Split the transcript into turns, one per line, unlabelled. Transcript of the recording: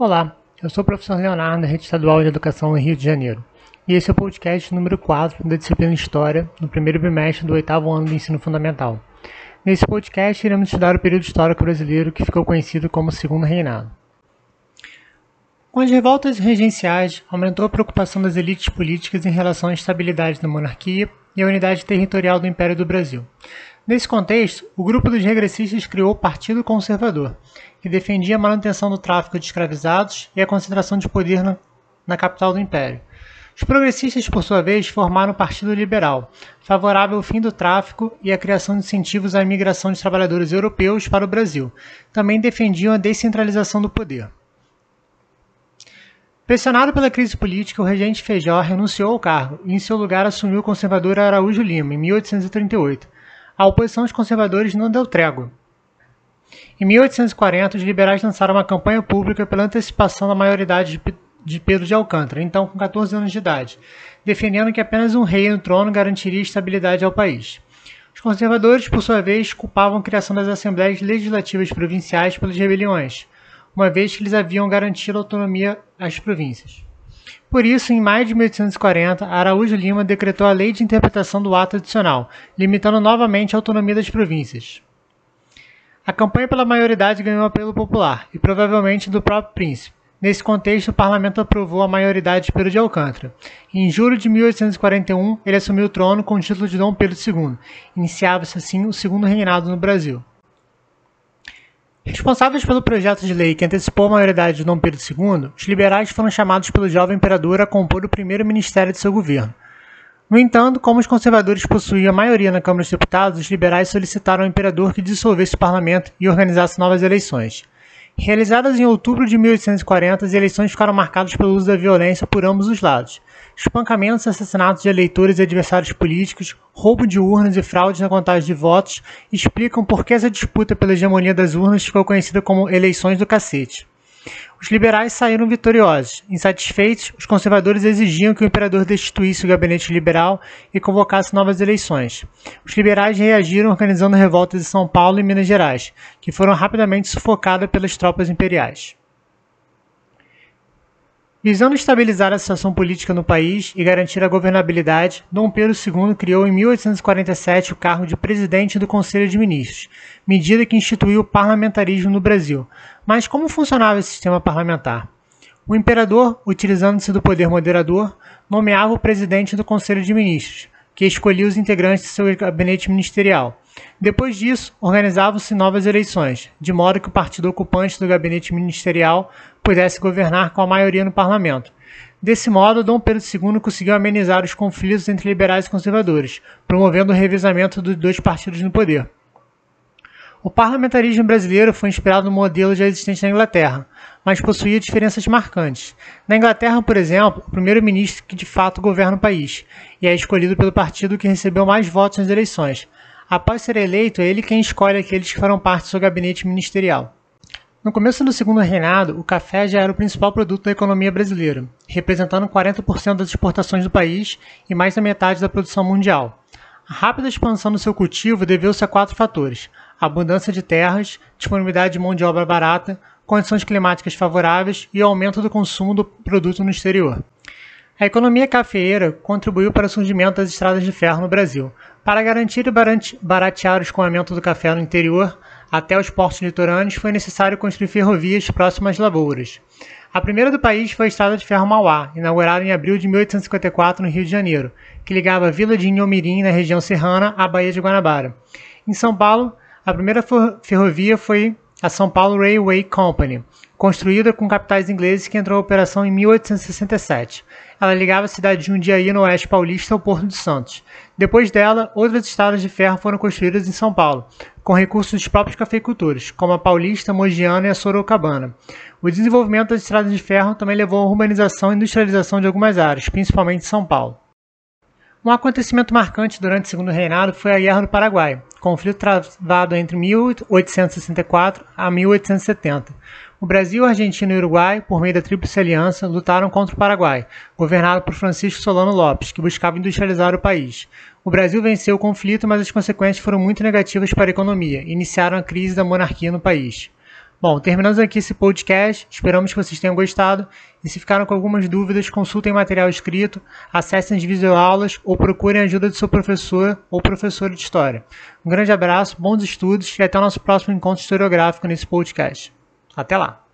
Olá, eu sou o professor Leonardo, da Rede Estadual de Educação Rio de Janeiro, e esse é o podcast número 4 da disciplina História, no primeiro bimestre do oitavo ano do ensino fundamental. Nesse podcast, iremos estudar o período histórico brasileiro que ficou conhecido como Segundo Reinado. Com as revoltas regenciais, aumentou a preocupação das elites políticas em relação à estabilidade da monarquia e à unidade territorial do Império do Brasil. Nesse contexto, o grupo dos regressistas criou o Partido Conservador, que defendia a manutenção do tráfico de escravizados e a concentração de poder na, na capital do Império. Os progressistas, por sua vez, formaram o Partido Liberal, favorável ao fim do tráfico e à criação de incentivos à imigração de trabalhadores europeus para o Brasil. Também defendiam a descentralização do poder. Pressionado pela crise política, o regente Feijó renunciou ao cargo e, em seu lugar, assumiu o conservador Araújo Lima, em 1838. A oposição aos conservadores não deu trégua. Em 1840, os liberais lançaram uma campanha pública pela antecipação da maioridade de Pedro de Alcântara, então com 14 anos de idade, defendendo que apenas um rei no trono garantiria estabilidade ao país. Os conservadores, por sua vez, culpavam a criação das assembleias legislativas provinciais pelas rebeliões, uma vez que eles haviam garantido autonomia às províncias. Por isso, em maio de 1840, Araújo Lima decretou a Lei de Interpretação do Ato Adicional, limitando novamente a autonomia das províncias. A campanha pela maioridade ganhou apelo popular, e provavelmente do próprio príncipe. Nesse contexto, o parlamento aprovou a maioridade de Pedro de Alcântara. Em julho de 1841, ele assumiu o trono com o título de Dom Pedro II. Iniciava-se assim o segundo reinado no Brasil. Responsáveis pelo projeto de lei que antecipou a maioridade de Dom Pedro II, os liberais foram chamados pelo jovem imperador a compor o primeiro ministério de seu governo. No entanto, como os conservadores possuíam a maioria na Câmara dos Deputados, os liberais solicitaram ao imperador que dissolvesse o parlamento e organizasse novas eleições. Realizadas em outubro de 1840, as eleições ficaram marcadas pelo uso da violência por ambos os lados. Espancamentos assassinatos de eleitores e adversários políticos, roubo de urnas e fraudes na contagem de votos explicam por que essa disputa pela hegemonia das urnas ficou conhecida como eleições do cacete. Os liberais saíram vitoriosos. Insatisfeitos, os conservadores exigiam que o imperador destituísse o gabinete liberal e convocasse novas eleições. Os liberais reagiram organizando revoltas em São Paulo e Minas Gerais, que foram rapidamente sufocadas pelas tropas imperiais. Visando estabilizar a situação política no país e garantir a governabilidade, Dom Pedro II criou em 1847 o cargo de presidente do Conselho de Ministros, medida que instituiu o parlamentarismo no Brasil. Mas como funcionava esse sistema parlamentar? O imperador, utilizando-se do poder moderador, nomeava o presidente do Conselho de Ministros, que escolhia os integrantes de seu gabinete ministerial. Depois disso, organizavam-se novas eleições, de modo que o partido ocupante do gabinete ministerial pudesse governar com a maioria no parlamento. Desse modo, Dom Pedro II conseguiu amenizar os conflitos entre liberais e conservadores, promovendo o revezamento dos dois partidos no poder. O parlamentarismo brasileiro foi inspirado no modelo já existente na Inglaterra, mas possuía diferenças marcantes. Na Inglaterra, por exemplo, o primeiro-ministro que de fato governa o país e é escolhido pelo partido que recebeu mais votos nas eleições. Após ser eleito, é ele quem escolhe aqueles que farão parte do seu gabinete ministerial. No começo do segundo reinado, o café já era o principal produto da economia brasileira, representando 40% das exportações do país e mais da metade da produção mundial. A rápida expansão do seu cultivo deveu-se a quatro fatores: abundância de terras, disponibilidade de mão de obra barata, condições climáticas favoráveis e o aumento do consumo do produto no exterior. A economia cafeeira contribuiu para o surgimento das estradas de ferro no Brasil. Para garantir e baratear o escoamento do café no interior, até os portos litorâneos foi necessário construir ferrovias próximas às lavouras. A primeira do país foi a Estrada de Ferro Mauá, inaugurada em abril de 1854 no Rio de Janeiro, que ligava a vila de Inhomirim, na região serrana, à Baía de Guanabara. Em São Paulo, a primeira ferrovia foi a São Paulo Railway Company, construída com capitais ingleses que entrou em operação em 1867. Ela ligava a cidade de Jundiaí, no oeste paulista, ao Porto de Santos. Depois dela, outras estradas de ferro foram construídas em São Paulo, com recursos dos próprios cafeicultores, como a Paulista, Mogiana e a Sorocabana. O desenvolvimento das estradas de ferro também levou à urbanização e industrialização de algumas áreas, principalmente São Paulo. Um acontecimento marcante durante o Segundo Reinado foi a Guerra do Paraguai, conflito travado entre 1864 a 1870. O Brasil, Argentina e Uruguai, por meio da Tríplice Aliança, lutaram contra o Paraguai, governado por Francisco Solano Lopes, que buscava industrializar o país. O Brasil venceu o conflito, mas as consequências foram muito negativas para a economia e iniciaram a crise da monarquia no país. Bom, terminamos aqui esse podcast. Esperamos que vocês tenham gostado. E se ficaram com algumas dúvidas, consultem material escrito, acessem as videoaulas ou procurem a ajuda do seu professor ou professora de história. Um grande abraço, bons estudos e até o nosso próximo encontro historiográfico nesse podcast. Até lá!